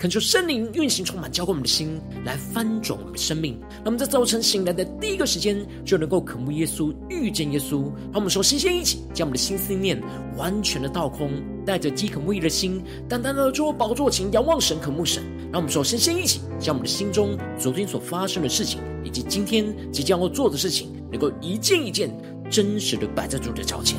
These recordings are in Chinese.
恳求圣灵运行充满，浇灌我们的心，来翻转我们的生命。那么在早晨醒来的第一个时间，就能够渴慕耶稣、遇见耶稣。让我们首先先一起将我们的心思念完全的倒空，带着饥渴慕义的心，单单的坐宝座前仰望神、渴慕神。让我们首先先一起将我们的心中昨天所发生的事情，以及今天即将要做的事情，能够一件一件真实的摆在主的脚前。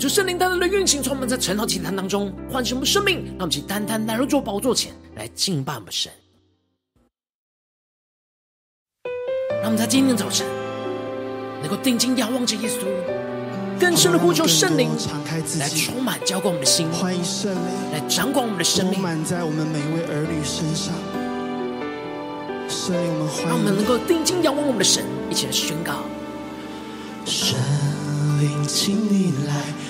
就圣灵单单的运行，充满在晨祷祈坛当中，唤醒我们生命，让我们去单单来到主宝座前来敬拜我们神。让我们在今天早晨能够定睛仰望着耶稣，更深的呼求圣灵来充满浇灌我们的心，欢迎圣灵来掌管我们的生命，充满在我们每一位儿女身上。圣灵，我们欢，让我们能够定睛仰望我们的神，一起来宣告：圣灵，请你来。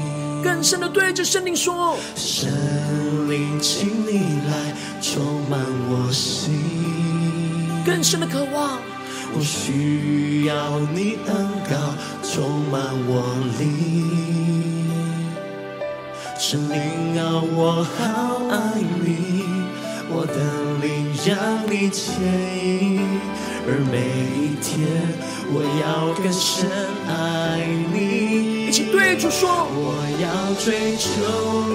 更深的对着圣灵说：圣灵，请你来充满我心。更深的渴望，我需要你恩膏充满我灵。圣灵啊，我好爱你，我的灵让你牵引，而每一天我要更深爱你。起对主说：我要追求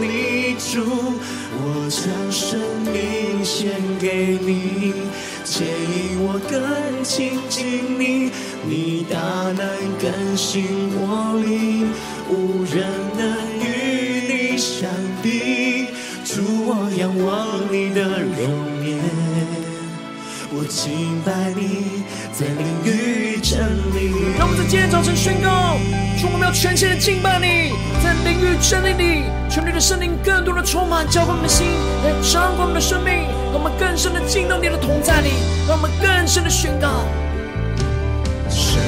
你，主，我将生命献给你，牵引我更亲近你，你大能更新我灵，无人能与你相比，主，我仰望你的容颜，我敬拜你，在灵与真理。让我们在今天早晨宣告。主，我们要全心的敬拜你，在灵与真理里，求你的圣灵更多的充满，浇灌我们的心，来掌管我们的生命，让我们更深的进到你的同在里，让我们更深的宣告。圣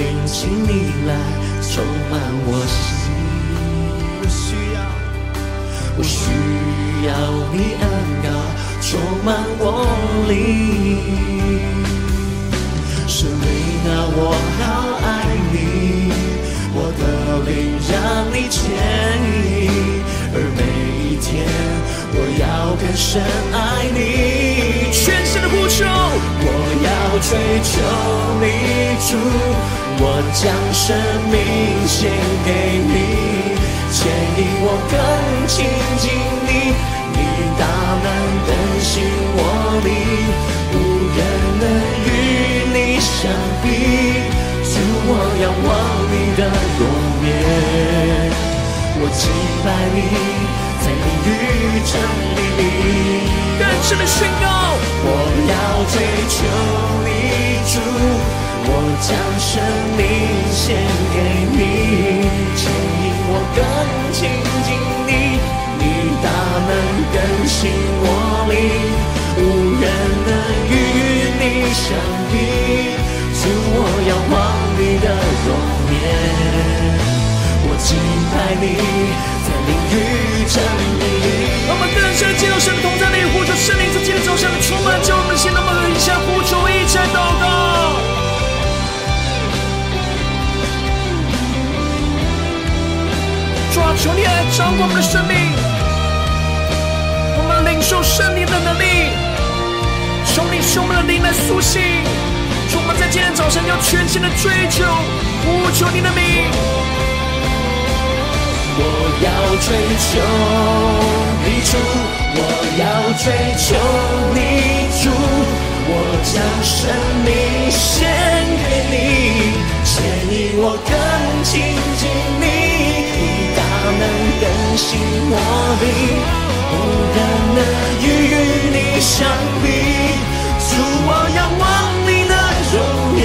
灵，请你来充满我心，我需要，我需要你恩膏充满我灵。圣灵啊，我好爱你。我的灵让你牵引，而每一天我要更深爱你。全身的呼求，我要追求你，主，我将生命献给你，牵引我更亲近你，你大能更新我灵，无人能与你相比。主，我仰望你的容颜，我敬拜你，在你与真理里。更深的宣告，我要追求你，主，我将生命献给你，牵能更新我灵，无人能与你相比。主，我要望你的容颜，我敬拜你，在灵与真理。我们更深进入同在里，呼求圣灵在己的走向的充满，叫我们心那么一下呼求一切祷告。抓住你来掌管我们的生命。求我们的灵来苏醒，求我们在今天早晨要全新的追求，呼求你的名。我要追求你主，我要追求你主，我将生命献给你，牵引我更亲近你，大能更新我灵，无人能与你相比。主，我仰望你的容颜，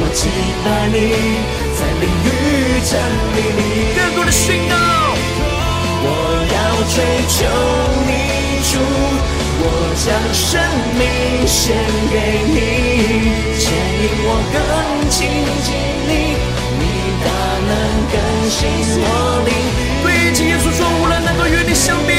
我期待你。在灵与真理里，更多的宣告。我要追求你主，我将生命献给你，牵引我更亲近你，你大能更新我灵。对主耶稣说，无人能够与你相比，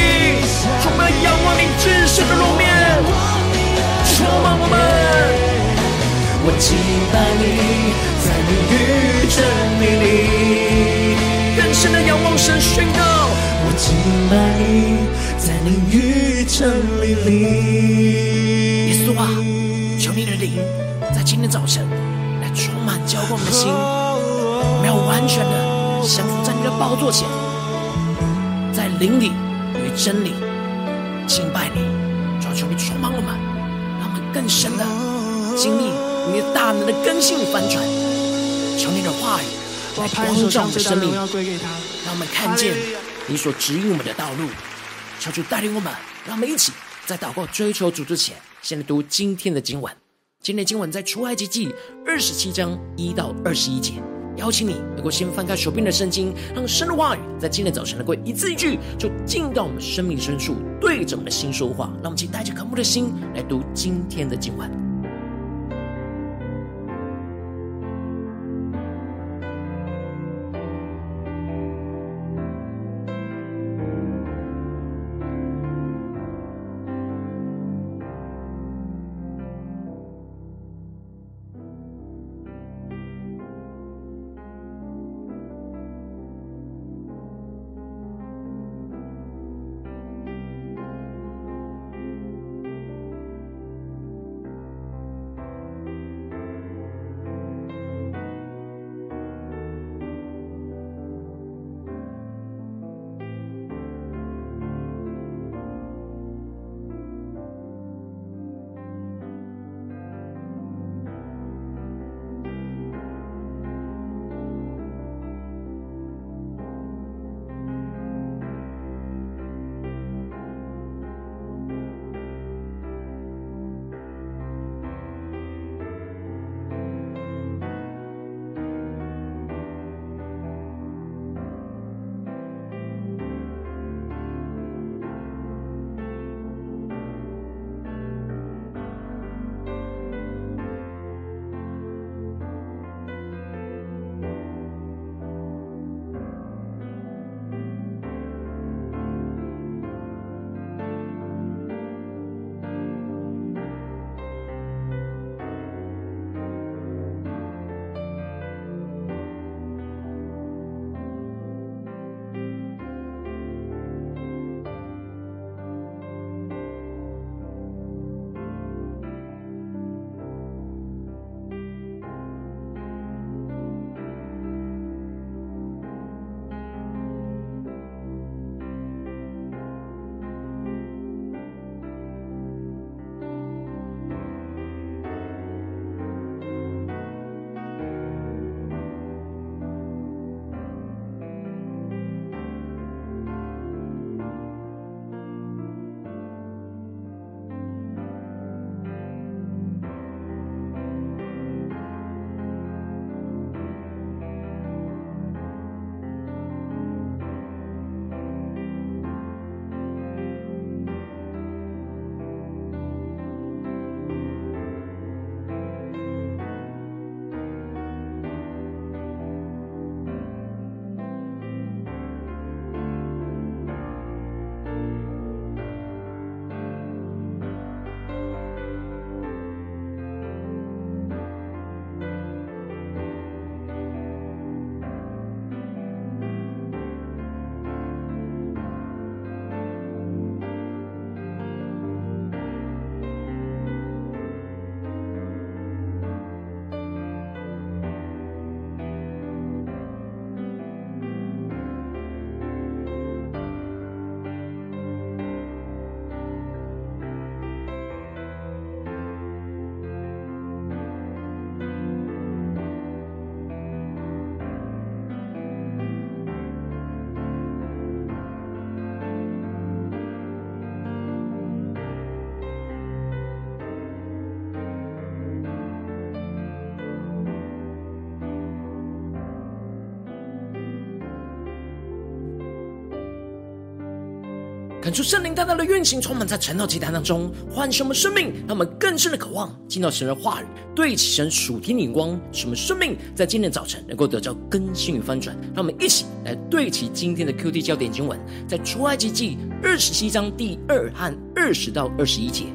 我敬拜你，在灵与真理里。耶稣啊，求你的灵在今天早晨来充满浇灌我们的心，没有完全的降服在你的宝座前，在灵里与真理敬拜你，主要求你充满我们，让我们更深的经历。你的大能的更新与翻转，求你的话语来光照我们的生命，让我们看见你所指引我们的道路。求主带领我们，让我们一起在祷告追求主之前，先来读今天的经文。今天经文在出埃及记二十七章一到二十一节。邀请你能够先翻开手边的圣经，让神的话语在今天早晨能够一字一句就进到我们生命深处，对着我们的心说话。让我们一起带着渴慕的心来读今天的经文。恳求圣灵大大的运行，充满在晨祷祭坛当中，唤醒我们生命，让我们更深的渴望进到神的话语，对齐神属天的眼光，使我们生命在今天早晨能够得到更新与翻转。让我们一起来对齐今天的 QT 焦点经文，在出埃及记二十七章第二和二十到二十一节，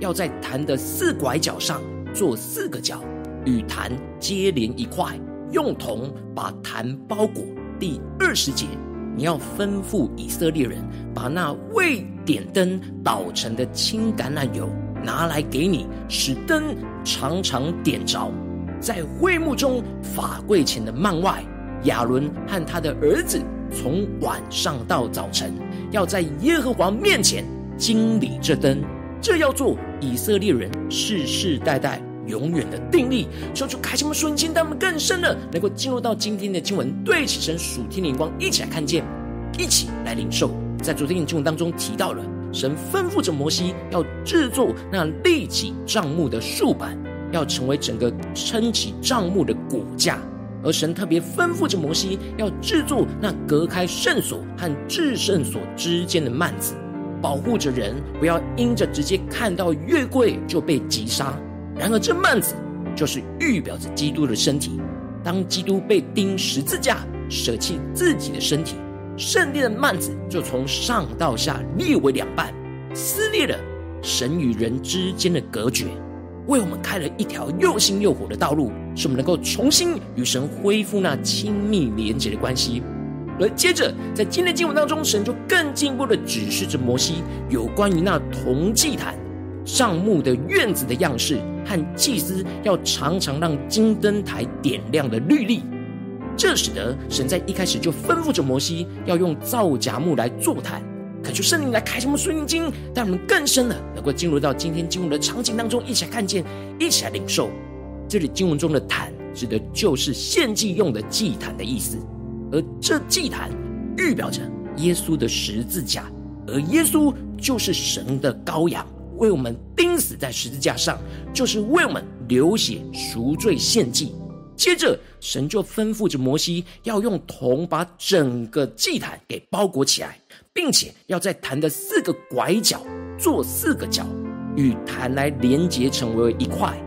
要在坛的四拐角上做四个角，与坛接连一块，用铜把坛包裹。第二十节。你要吩咐以色列人，把那未点灯捣成的青橄榄油拿来给你，使灯常常点着。在会幕中法柜前的幔外，亚伦和他的儿子从晚上到早晨，要在耶和华面前经理这灯，这要做以色列人世世代代永远的定力，说出开启我们瞬间，让我们更深的能够进入到今天的经文，对起神属天的眼光，一起来看见，一起来领受。在昨天的经文当中提到了，神吩咐着摩西要制作那立起帐幕的竖板，要成为整个撑起帐幕的骨架；而神特别吩咐着摩西要制作那隔开圣所和至圣所之间的幔子，保护着人不要因着直接看到月桂就被击杀。然而，这幔子就是预表着基督的身体。当基督被钉十字架，舍弃自己的身体，圣殿的幔子就从上到下裂为两半，撕裂了神与人之间的隔绝，为我们开了一条又新又活的道路，使我们能够重新与神恢复那亲密连结的关系。而接着，在今天的经文当中，神就更进一步的指示着摩西有关于那铜祭坛。帐幕的院子的样式和祭司要常常让金灯台点亮的律例，这使得神在一开始就吩咐着摩西要用皂荚木来做坛。可求圣灵来开什么顺经，让我们更深的能够进入到今天经文的场景当中，一起来看见，一起来领受。这里经文中的坛指的就是献祭用的祭坛的意思，而这祭坛预表着耶稣的十字架，而耶稣就是神的羔羊。为我们钉死在十字架上，就是为我们流血赎罪献祭。接着，神就吩咐着摩西，要用铜把整个祭坛给包裹起来，并且要在坛的四个拐角做四个角，与坛来连接成为一块。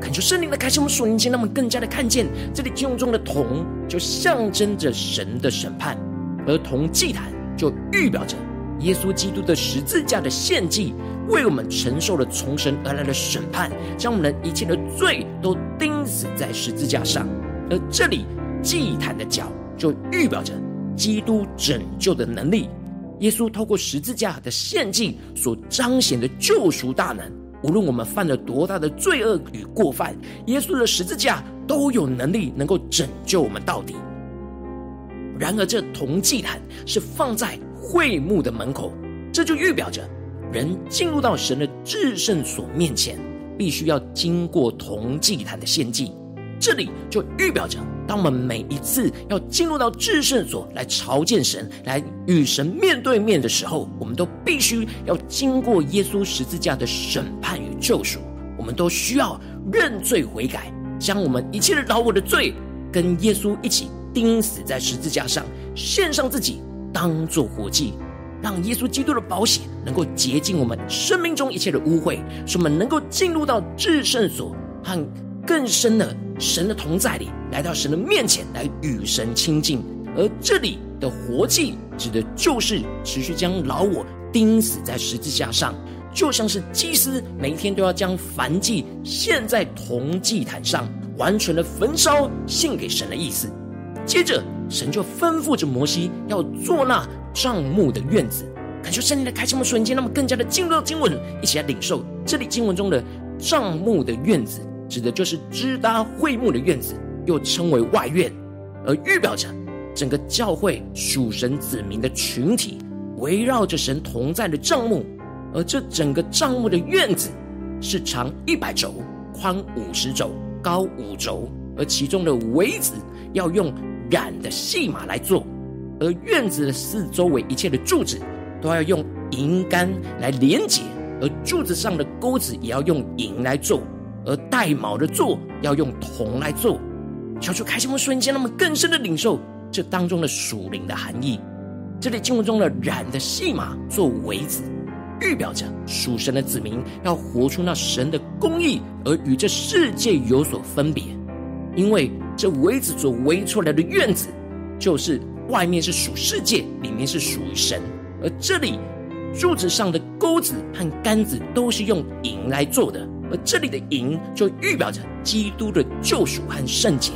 恳求圣灵的开启我们属灵心，让我们更加的看见这里经文中的铜，就象征着神的审判，而铜祭坛就预表着耶稣基督的十字架的献祭。为我们承受了从神而来的审判，将我们的一切的罪都钉死在十字架上。而这里祭坛的脚就预表着基督拯救的能力。耶稣透过十字架的献祭所彰显的救赎大能，无论我们犯了多大的罪恶与过犯，耶稣的十字架都有能力能够拯救我们到底。然而，这铜祭坛是放在会幕的门口，这就预表着。人进入到神的至圣所面前，必须要经过同祭坛的献祭。这里就预表着，当我们每一次要进入到至圣所来朝见神、来与神面对面的时候，我们都必须要经过耶稣十字架的审判与救赎。我们都需要认罪悔改，将我们一切的老我的罪跟耶稣一起钉死在十字架上，献上自己当做活祭。让耶稣基督的宝血能够洁净我们生命中一切的污秽，使我们能够进入到至圣所和更深的神的同在里，来到神的面前来与神亲近。而这里的活祭指的就是持续将老我钉死在十字架上，就像是祭司每一天都要将燔祭献在铜祭坛上，完全的焚烧献给神的意思。接着，神就吩咐着摩西要做那。帐幕的院子，感谢圣灵的开启，我们瞬间，让我们更加的进入到经文，一起来领受这里经文中的帐幕的院子，指的就是支搭会幕的院子，又称为外院，而预表着整个教会属神子民的群体，围绕着神同在的帐幕。而这整个帐幕的院子是长一百肘，宽五十肘，高五肘，而其中的围子要用染的细麻来做。而院子的四周围一切的柱子都要用银杆来连接，而柱子上的钩子也要用银来做，而带卯的座要用铜来做。求主开心我们瞬间，那么更深的领受这当中的属灵的含义。这里经文中的染的细麻做苇子，预表着属神的子民要活出那神的公义，而与这世界有所分别。因为这围子所围出来的院子，就是外面是属世界，里面是属于神。而这里柱子上的钩子和杆子都是用银来做的，而这里的银就预表着基督的救赎和圣洁，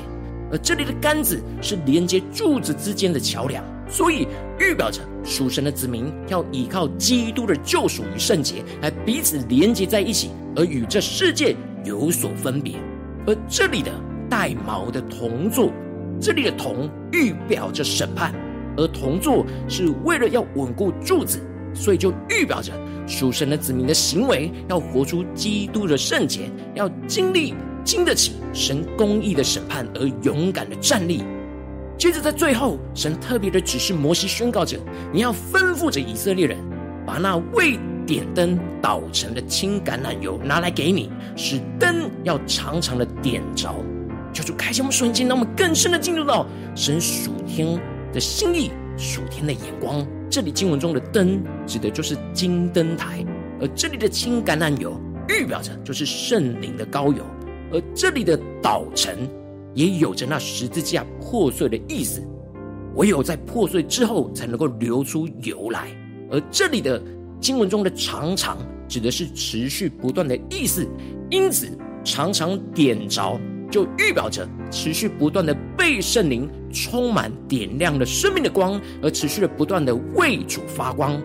而这里的杆子是连接柱子之间的桥梁，所以预表着属神的子民要依靠基督的救赎与圣洁来彼此连接在一起，而与这世界有所分别。而这里的带毛的铜座，这里的铜预表着审判。而铜座是为了要稳固柱子，所以就预表着属神的子民的行为要活出基督的圣洁，要经历经得起神公义的审判而勇敢的站立。接着在最后，神特别的指示摩西宣告着：你要吩咐着以色列人，把那未点灯捣成的青橄榄油拿来给你，使灯要常常的点着。求主开启我们属灵，让我们更深的进入到神属天的心意，属天的眼光。这里经文中的灯，指的就是金灯台；而这里的青橄榄油，预表着就是圣灵的膏油；而这里的捣成，也有着那十字架破碎的意思。唯有在破碎之后，才能够流出油来。而这里的经文中的常常，指的是持续不断的意思。因此，常常点着。就预表着持续不断的被圣灵充满、点亮了生命的光，而持续的不断的为主发光。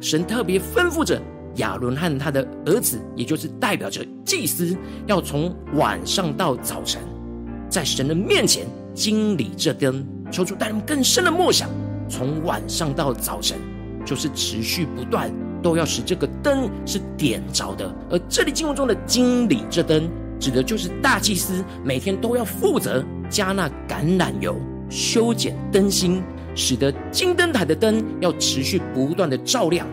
神特别吩咐着亚伦和他的儿子，也就是代表着祭司，要从晚上到早晨，在神的面前经理这灯。求主带人更深的默想，从晚上到早晨，就是持续不断都要使这个灯是点着的。而这里经文中的经理这灯。指的就是大祭司每天都要负责加那橄榄油，修剪灯芯，使得金灯台的灯要持续不断的照亮。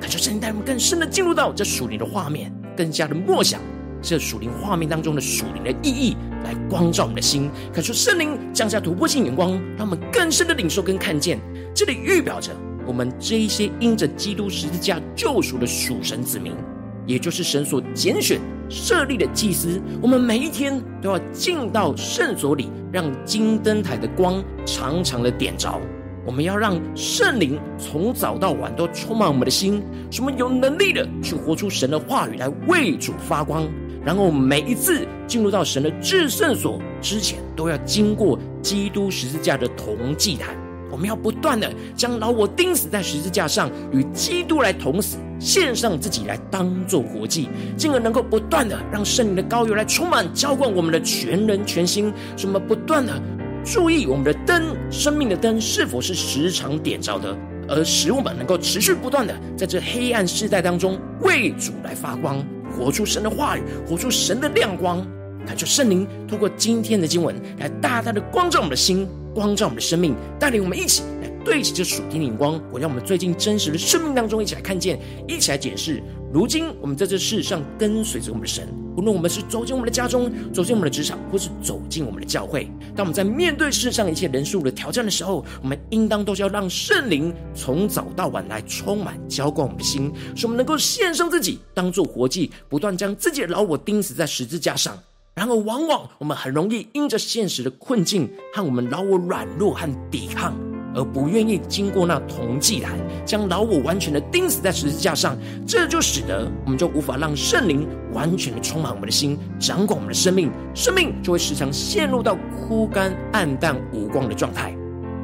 可就圣灵带我们更深的进入到这属灵的画面，更加的默想这属灵画面当中的属灵的意义，来光照我们的心。可就圣灵降下突破性眼光，让我们更深的领受跟看见。这里预表着我们这一些因着基督十字架救赎的属神子民，也就是神所拣选。设立的祭司，我们每一天都要进到圣所里，让金灯台的光常常的点着。我们要让圣灵从早到晚都充满我们的心，使我们有能力的去活出神的话语来为主发光。然后每一次进入到神的至圣所之前，都要经过基督十字架的铜祭坛。我们要不断的将老我钉死在十字架上，与基督来同死，献上自己来当做活祭，进而能够不断的让圣灵的膏油来充满浇灌我们的全人全心，什么不断的注意我们的灯，生命的灯是否是时常点着的，而使我们能够持续不断的在这黑暗世代当中为主来发光，活出神的话语，活出神的亮光。感谢圣灵透过今天的经文来大大的光照我们的心。光照我们的生命，带领我们一起来对齐这属天的眼光。我让我们最近真实的生命当中，一起来看见，一起来解释。如今我们在这世上跟随着我们的神，无论我们是走进我们的家中，走进我们的职场，或是走进我们的教会，当我们在面对世上一切人事物的挑战的时候，我们应当都是要让圣灵从早到晚来充满浇灌我们的心，使我们能够献上自己，当做活祭，不断将自己的老我钉死在十字架上。然而，往往我们很容易因着现实的困境和我们老我软弱和抵抗，而不愿意经过那铜祭坛，将老我完全的钉死在十字架上。这就使得我们就无法让圣灵完全的充满我们的心，掌管我们的生命，生命就会时常陷入到枯干、暗淡、无光的状态。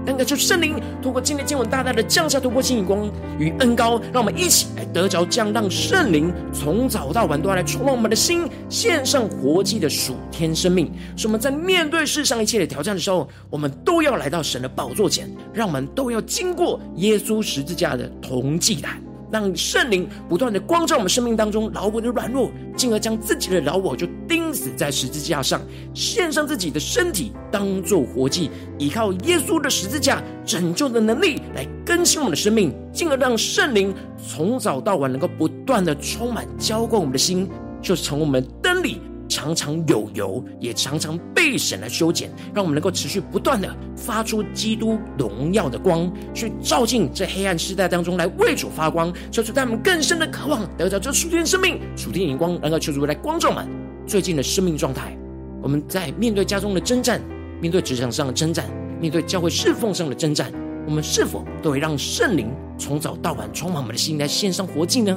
但求圣灵通过今天经文大大的降下突破性眼光与恩膏，让我们一起来得着降，让圣灵从早到晚都要来触摸我们的心，献上活祭的属天生命。使我们在面对世上一切的挑战的时候，我们都要来到神的宝座前，让我们都要经过耶稣十字架的同祭坛。让圣灵不断的光照我们生命当中老我的软弱，进而将自己的老我就钉死在十字架上，献上自己的身体当做活祭，依靠耶稣的十字架拯救的能力来更新我们的生命，进而让圣灵从早到晚能够不断的充满浇灌我们的心，就成我们灯里。常常有油，也常常被神来修剪，让我们能够持续不断的发出基督荣耀的光，去照进这黑暗世代当中来为主发光，求主带我们更深的渴望得到这属天生命、属天荧光，能够求主来光照们最近的生命状态。我们在面对家中的征战，面对职场上的征战，面对教会侍奉上的征战，我们是否都会让圣灵从早到晚充满我们的心，来献上活祭呢？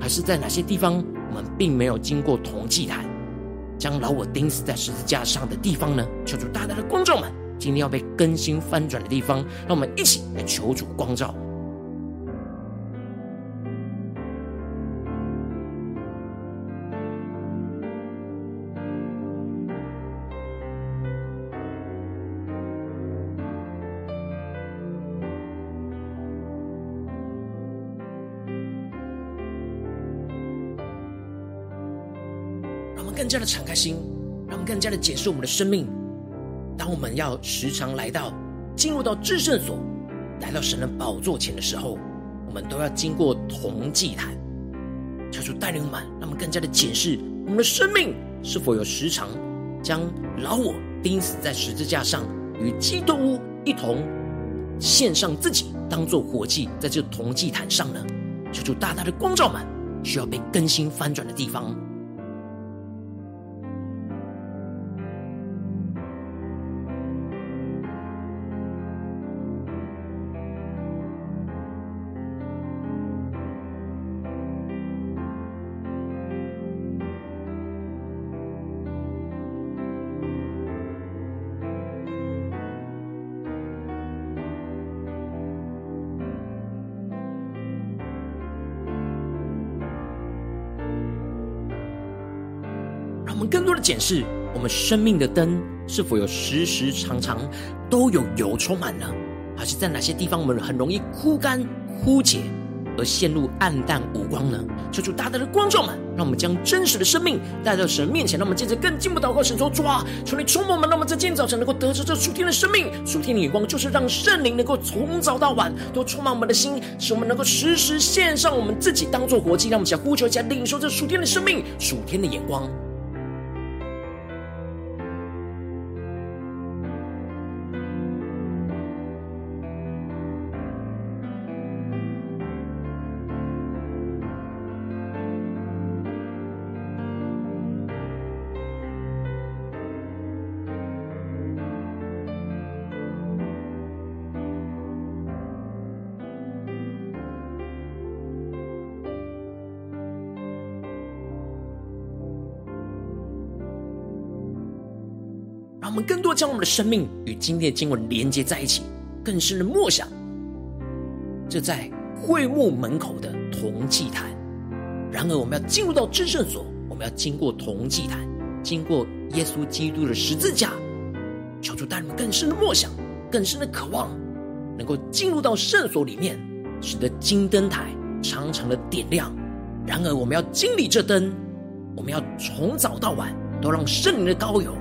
还是在哪些地方我们并没有经过铜祭坛，将老我钉死在十字架上的地方呢？求主大大的光照们，今天要被更新翻转的地方，让我们一起来求主光照。更加的敞开心，让我们更加的解释我们的生命。当我们要时常来到、进入到至圣所，来到神的宝座前的时候，我们都要经过铜祭坛。求主带领我们，让我们更加的解释我们的生命是否有时常将老我钉死在十字架上，与基督一同献上自己，当做活祭，在这铜祭坛上呢？求主大大的光照们，需要被更新翻转的地方。检视我们生命的灯是否有时时常常都有油充满呢？还是在哪些地方我们很容易枯干枯竭而陷入暗淡无光呢？求主大大的光照们，让我们将真实的生命带到神面前，让我们接着更进一步祷告，神说：主啊，求你充满我们，让我们在今天早晨能够得着这属天的生命。属天的眼光就是让圣灵能够从早到晚都充满我们的心，使我们能够时时献上我们自己当做活祭，让我们想呼求一下，领受这属天的生命、属天的眼光。更多将我们的生命与今天的经文连接在一起，更深的默想，这在会幕门口的铜祭坛。然而，我们要进入到至圣所，我们要经过铜祭坛，经过耶稣基督的十字架。求主带你们更深的默想，更深的渴望，能够进入到圣所里面，使得金灯台长长的点亮。然而，我们要经历这灯，我们要从早到晚都让圣灵的膏油。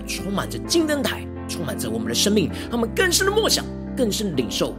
充满着金灯台，充满着我们的生命，他们更深的默想，更深的领受。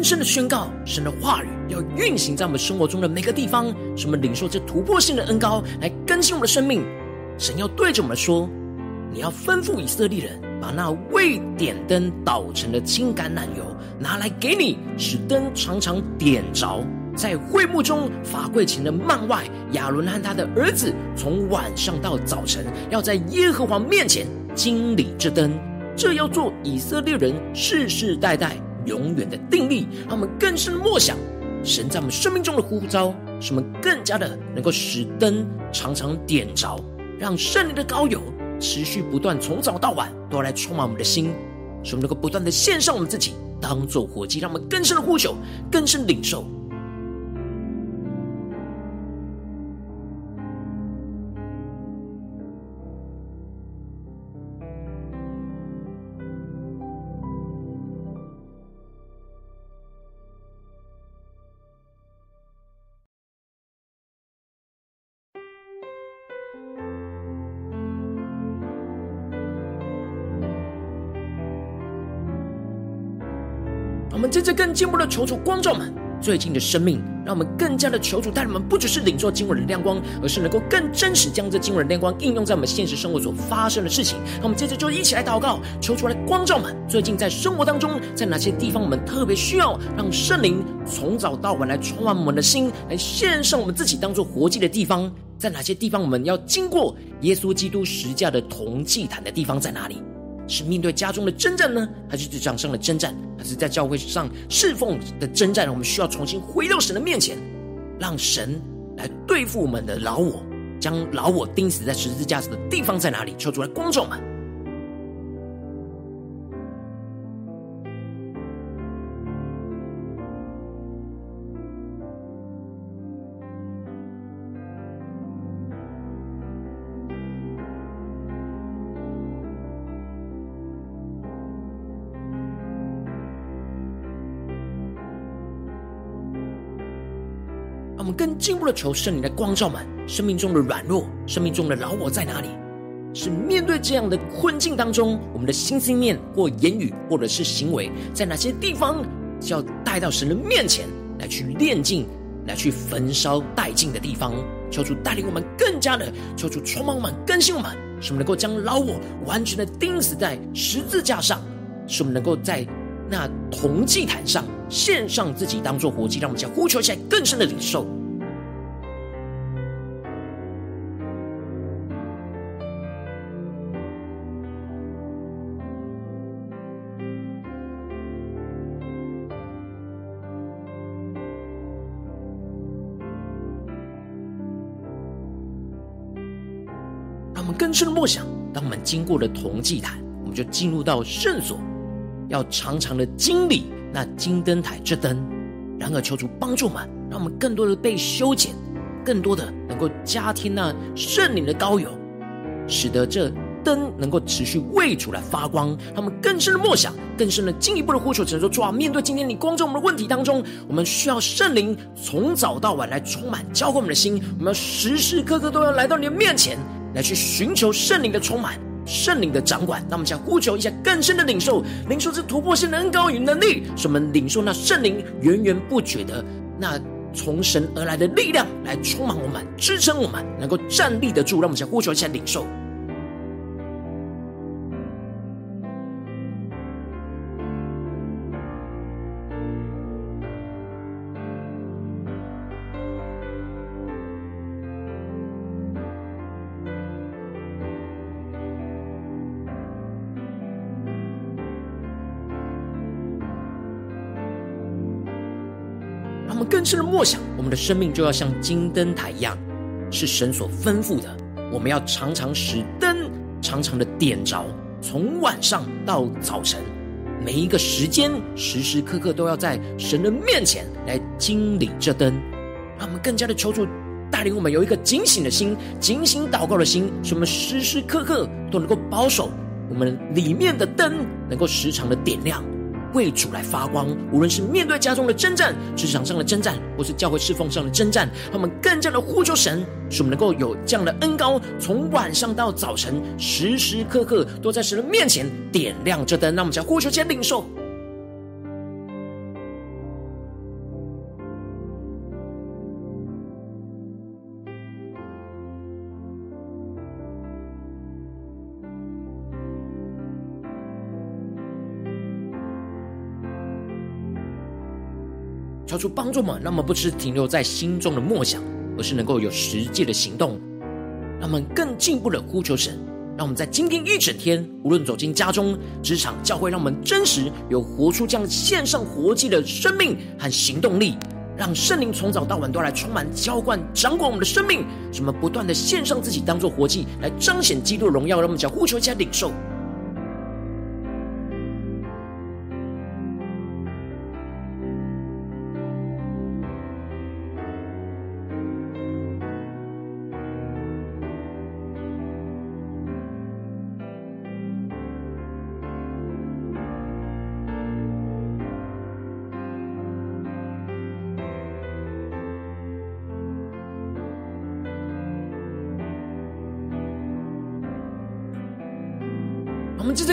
更深的宣告，神的话语要运行在我们生活中的每个地方，使我们领受这突破性的恩膏，来更新我们的生命。神要对着我们说：“你要吩咐以色列人，把那未点灯捣成的轻橄榄油拿来给你，使灯常常点着。在会幕中法柜前的幔外，亚伦和他的儿子从晚上到早晨，要在耶和华面前经理这灯。这要做以色列人世世代代。”永远的定力，让我们更深默想神在我们生命中的呼召，使我们更加的能够使灯常常点着，让圣灵的膏油持续不断，从早到晚都要来充满我们的心，使我们能够不断的献上我们自己，当做火祭，让我们更深的呼求，更深领受。进步的求主光照们最近的生命，让我们更加的求主带领我们，不只是领受经文的亮光，而是能够更真实将这经文的亮光应用在我们现实生活所发生的事情。那我们接着就一起来祷告，求主来光照们最近在生活当中，在哪些地方我们特别需要让圣灵从早到晚来充满我们的心，来献上我们自己当做活祭的地方，在哪些地方我们要经过耶稣基督十架的铜祭坛的地方在哪里？是面对家中的征战呢，还是职场上的征战，还是在教会上侍奉的征战？我们需要重新回到神的面前，让神来对付我们的老我，将老我钉死在十字架上的地方在哪里？求主来光照们。更进一步的求圣灵的光照们生命中的软弱，生命中的老我在哪里？是面对这样的困境当中，我们的心思念或言语，或者是行为，在哪些地方是要带到神的面前来去炼净，来去焚烧殆尽的地方？求主带领我们更加的，求主充满我们，更新我们，使我们能够将老我完全的钉死在十字架上，使我们能够在那铜祭坛上。献上自己当做活祭，让我们将呼求起来更深的领受。更深的默想，当我们经过了铜祭坛，我们就进入到圣所，要常常的经历。那金灯台这灯，然而求主帮助我们，让我们更多的被修剪，更多的能够加添那圣灵的膏油，使得这灯能够持续为主来发光。让我们更深的默想，更深的进一步的呼求，只能说主啊，面对今天你光照我们的问题当中，我们需要圣灵从早到晚来充满浇灌我们的心，我们要时时刻刻都要来到你的面前，来去寻求圣灵的充满。圣灵的掌管，那我们想呼求一下更深的领受，领受这突破性的恩膏与能力，使我们领受那圣灵源源不绝的那从神而来的力量，来充满我们，支撑我们，能够站立得住。让我们想呼求一下领受。更深的默想，我们的生命就要像金灯台一样，是神所吩咐的。我们要常常使灯常常的点着，从晚上到早晨，每一个时间，时时刻刻都要在神的面前来经历这灯。让我们更加的求主带领我们有一个警醒的心，警醒祷告的心，使我们时时刻刻都能够保守我们里面的灯，能够时常的点亮。为主来发光，无论是面对家中的征战、职场上的征战，或是教会侍奉上的征战，他们更加的呼求神，使我们能够有这样的恩高，从晚上到早晨，时时刻刻都在神的面前点亮这灯。那我们将呼求先领受。求出帮助们，让我们不只是停留在心中的默想，而是能够有实际的行动。让我们更进一步的呼求神，让我们在今天一整天，无论走进家中、职场、教会，让我们真实有活出这样线上活祭的生命和行动力，让圣灵从早到晚都来充满、浇灌、掌管我们的生命，使我们不断的献上自己，当做活祭，来彰显基督的荣耀。让我们将呼求加领受。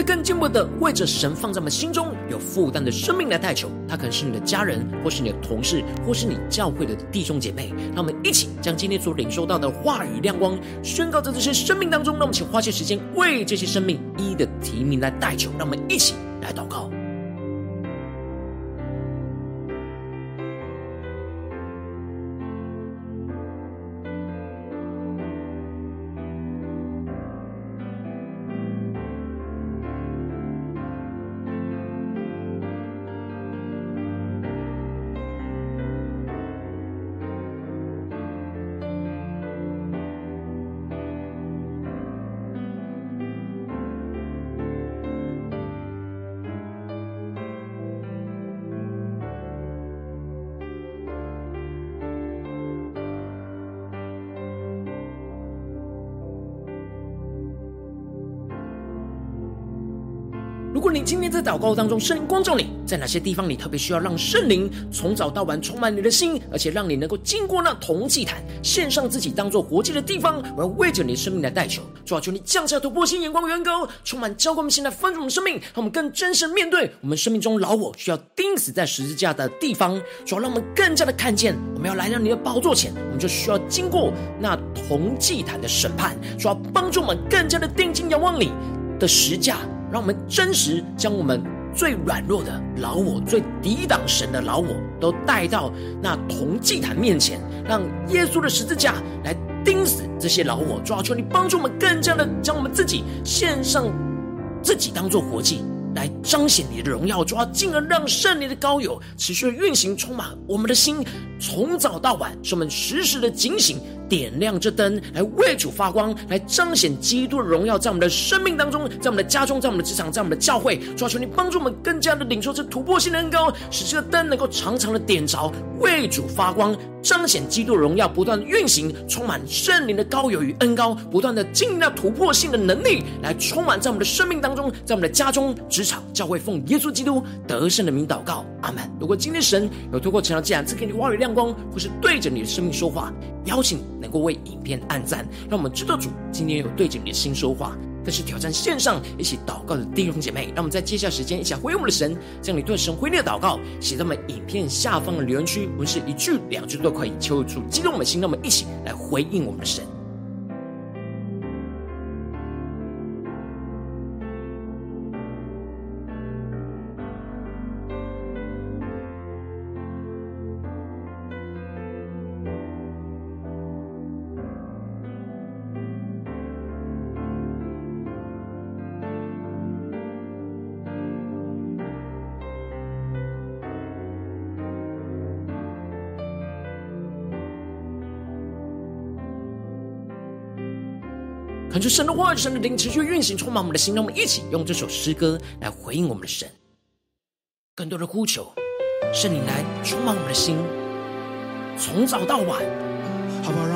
更进一步的为着神放在我们心中有负担的生命来代求，他可能是你的家人，或是你的同事，或是你教会的弟兄姐妹。让我们一起将今天所领受到的话语亮光宣告在这些生命当中。让我们请花些时间为这些生命一一的提名来代求。让我们一起来祷告。祷告当中，圣灵光照你，在哪些地方你特别需要让圣灵从早到晚充满你的心，而且让你能够经过那铜祭坛，献上自己当做活祭的地方，我要为着你的生命来代求。主啊，求你降下突破性眼光，远高，充满浇灌我们现在丰盛的生命，让我们更真实面对我们生命中老我需要钉死在十字架的地方。主啊，让我们更加的看见，我们要来到你的宝座前，我们就需要经过那铜祭坛的审判。主啊，帮助我们更加的定睛仰望你的十架。让我们真实将我们最软弱的老我、最抵挡神的老我，都带到那铜祭坛面前，让耶稣的十字架来钉死这些老我。主啊，求你帮助我们，更加的将我们自己献上，自己当做活祭，来彰显你的荣耀。主啊，进而让圣灵的膏油持续运行，充满我们的心，从早到晚，使我们时时的警醒。点亮这灯，来为主发光，来彰显基督的荣耀，在我们的生命当中，在我们的家中，在我们的职场，在我们的教会。主啊，求你帮助我们更加的领受这突破性的恩膏，使这个灯能够常常的点着，为主发光，彰显基督的荣耀，不断的运行，充满圣灵的膏油与恩膏，不断的经历那突破性的能力，来充满在我们的生命当中，在我们的家中、职场、教会，奉耶稣基督得胜的名祷告，阿门。如果今天神有透过晨祷祭坛赐给你话语亮光，或是对着你的生命说话，邀请能够为影片按赞，让我们知道主今天有对着你的心说话。但是挑战线上一起祷告的弟兄姐妹，让我们在接下来时间一起回应我们的神，将你对神回应的祷告写在我们影片下方的留言区，不是一句两句都可以，求主激动我们的心，让我们一起来回应我们的神。求神的话语、神的灵持续运行，充满我们的心。让我们一起用这首诗歌来回应我们的神。更多的呼求，圣灵来充满我们的心，从早到晚，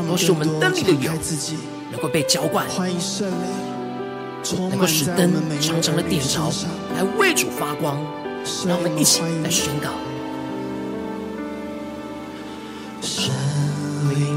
都是我们灯里的油，能够被浇灌，能够使灯长长的点着，来为主发光。让我们一起来宣告：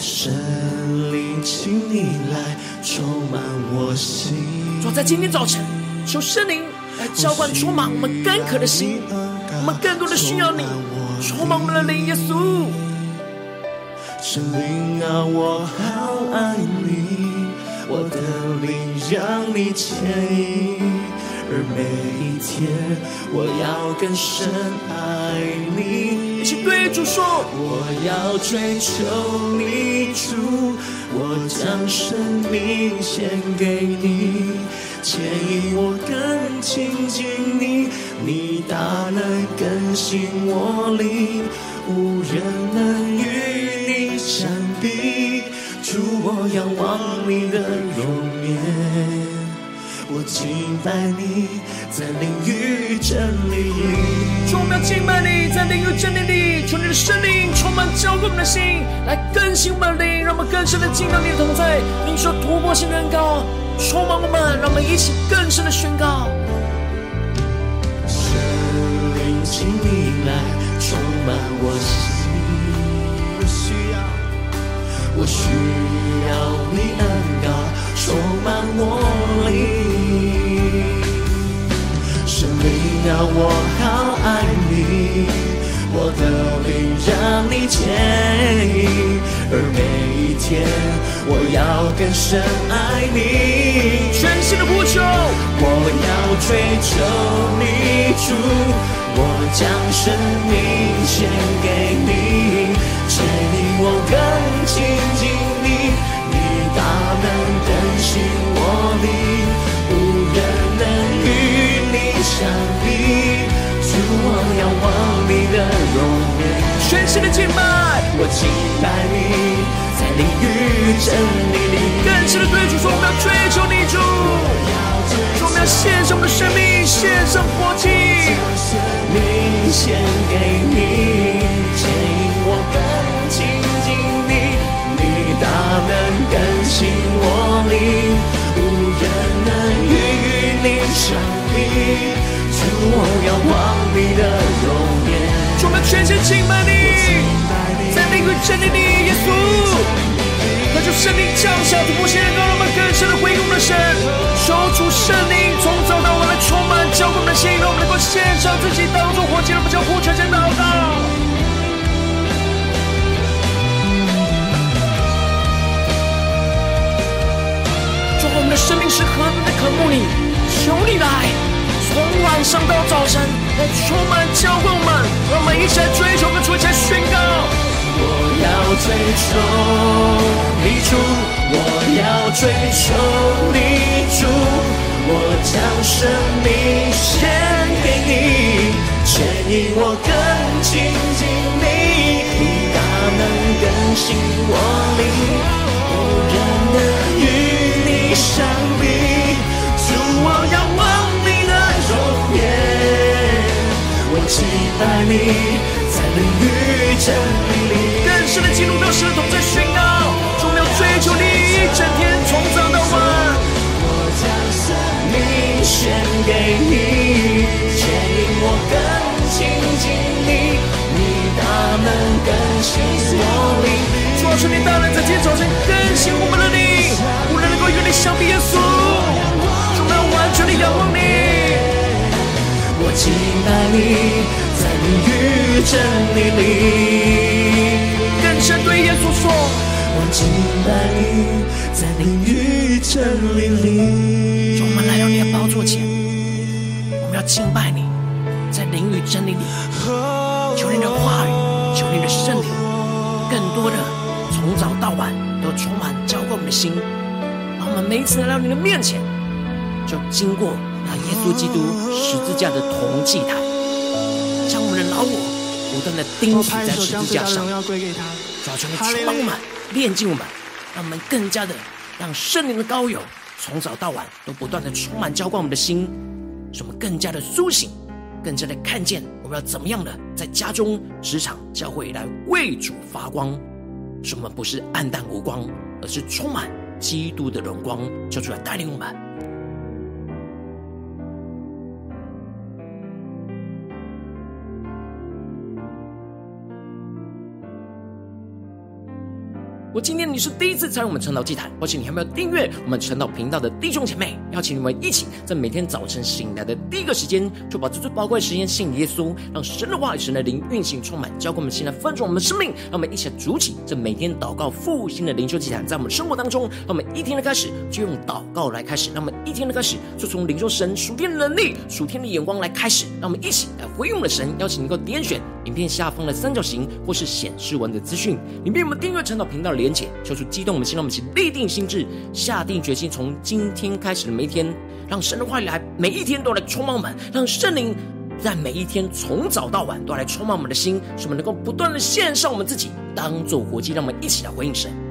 圣灵，请你来充满我心。主在今天早晨。”求圣灵来浇灌充满我们干渴的心，我们更多的需要你，充满我们的灵，耶稣。神灵啊，我好爱你，我的灵让你牵引，而每一天我要更深爱你。对主说，我要追求你主，我将生命献给你，牵引我更亲近你，你大能更新我灵，无人能与你。相比，主，我仰望你的容颜，我敬拜你，在灵与真理里。主，我们要敬拜你，在灵与真理里，求你的圣灵充满浇灌我们的心，来更新我们的灵，让我们更深的进到你的同在。你说突破性的恩膏，充满我们，让我们一起更深的宣告。圣灵，请你来充满我心。我需要你恩膏充满我灵，命啊，我好爱你，我的灵让你牵引，而每一天我要更深爱你。全新的呼求，我要追求你主，我将生命献给你，牵引我更近。敬拜你，在灵与真理里，更深的对主说，我们要追求你主，说我们要献上我们的生命，献上活祭，生命献给你，牵引我更亲近你，你大能更新我灵，无人能与你相比，主，我要望你的容颜。我们全心敬拜你，在灵与真理里，耶稣，那就圣灵降下突破性的高，让我们更深的回应我们的神，求主圣灵从早到晚来充满浇灌我们的心，让我们能够献上自己当作活祭，让我们将呼求先祷告。主，我们的生命是何等的渴慕你，求你来。从晚上到早晨，来充满浇灌我们，让我们一起来追求，跟主一起来宣告。我要追求你主，我要追求你主，我将生命献给你，牵引我更亲近你，你大能更新我灵，无人能与你相比，主，我要望你的容颜，我。期待你在灵与真理里，更深的进入到神的同在宣告，终要追求你一整天，从早到晚。我将生命献给你，牵引我更亲近你，你大能更新我灵。主啊，求你大能在今天早晨更新我们的灵，无人能够与你相比，耶稣，终要完全的仰望你。我敬拜你，在灵与真理里，耶稣说：我敬拜你，在灵与真理里。主，我们来到你的宝座前，我们要敬拜你，在灵与真理里，求你的话语，求你的圣灵，更多的从早到晚都充满浇灌我们的心，让我们每一次来到你的面前，就经过。那耶稣基督十字架的铜祭台，将我们的老我不断的钉死在十字架上，抓住你充满炼净我们，让我们更加的让圣灵的膏油从早到晚都不断的充满浇灌我们的心，使我们更加的苏醒，更加的看见我们要怎么样的在家中、职场、教会来为主发光，使我们不是暗淡无光，而是充满基督的荣光，就出来带领我们。我今天你是第一次参与我们晨祷祭坛，或是你还没有订阅我们晨祷频道的弟兄姐妹，邀请你们一起在每天早晨醒来的第一个时间，就把这最宝贵的时间献给耶稣，让神的话语、神的灵运行充满，交给我们现在分盛我们的生命，让我们一起来主起这每天祷告。复兴的灵修祭坛，在我们生活当中，让我们一天的开始就用祷告来开始，让我们一天的开始就从领受神属天的能力、属天的眼光来开始，让我们一起来回应我们的神，邀请你能够点选影片下方的三角形或是显示文的资讯，里面我们订阅晨祷频道连结，求主激动我们心，让我们一起立定心志，下定决心，从今天开始的每一天，让神的话语来每一天都来充满我们，让圣灵在每一天从早到晚都来充满我们的心，使我们能够不断的献上我们自己，当做活祭，让我们一起来回应神。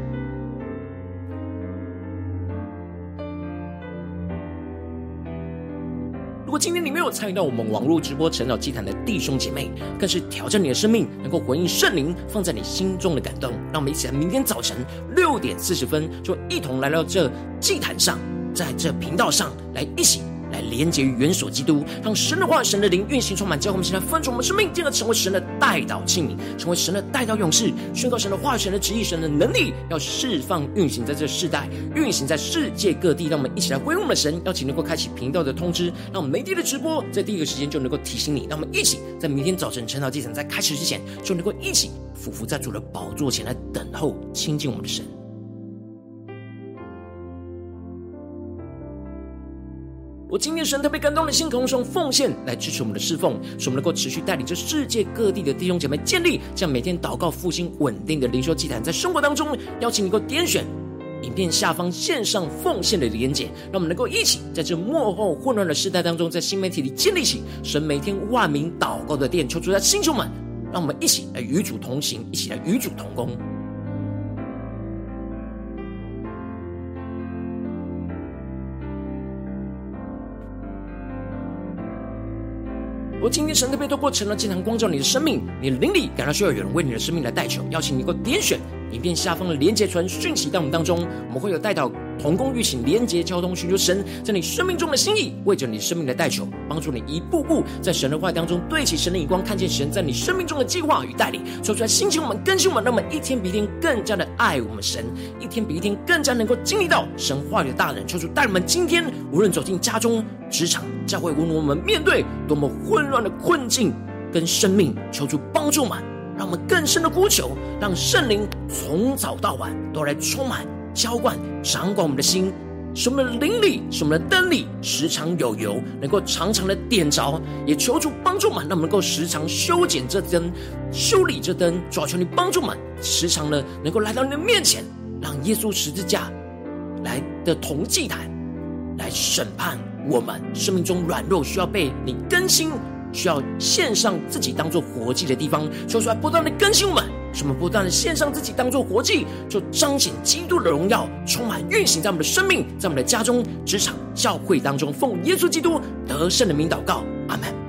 如果今天你没有参与到我们网络直播成长祭坛的弟兄姐妹，更是挑战你的生命，能够回应圣灵放在你心中的感动。让我们一起来，明天早晨六点四十分，就一同来到这祭坛上，在这频道上来一起。来连接于元首基督，让神的话、神的灵运行充满，教会我们现在分出我们生命，进而成为神的代祷器皿，成为神的代祷勇士，宣告神的话、神的旨意、神的能力，要释放运行在这世代，运行在世界各地。让我们一起来归我们的神，邀请能够开启频道的通知，让我们每天的直播在第一个时间就能够提醒你。让我们一起在明天早晨晨祷祭坛在开始之前，就能够一起俯伏在主的宝座前来等候亲近我们的神。我今天神特别感动的心，同时用奉献来支持我们的侍奉，使我们能够持续带领着世界各地的弟兄姐妹建立这样每天祷告复兴稳定的灵修祭坛，在生活当中邀请你能够点选影片下方线上奉献的连结，让我们能够一起在这幕后混乱的时代当中，在新媒体里建立起神每天万名祷告的殿，求主在星球们，让我们一起来与主同行，一起来与主同工。我今天神特别透过程呢，经常光照你的生命，你的灵里感到需要有人为你的生命来代求，邀请你过点选影片下方的连结传讯息到我们当中，我们会有代祷同工预请连结交通，寻求神在你生命中的心意，为着你生命的代求，帮助你一步步在神的话当中对齐神的眼光，看见神在你生命中的计划与带领，说出来兴起我们更新我们，让我们一天比一天更加的爱我们神，一天比一天更加能够经历到神话语的大能，求主带我们今天无论走进家中、职场、教会，无论我们面对多么混乱的困境跟生命，求主帮助我们，让我们更深的呼求，让圣灵从早到晚都来充满、浇灌、掌管我们的心，使我们的灵里、使我们的灯里时常有油，能够常常的点着。也求主帮助我们，让我们能够时常修剪这灯、修理这灯。主啊，求你帮助我们，时常的能够来到你的面前，让耶稣十字架来的同祭坛来审判。我们生命中软弱，需要被你更新，需要献上自己当做活祭的地方，说出来不断的更新我们，什么不断的献上自己当做活祭，就彰显基督的荣耀，充满运行在我们的生命，在我们的家中、职场、教会当中，奉耶稣基督得胜的名祷告，阿门。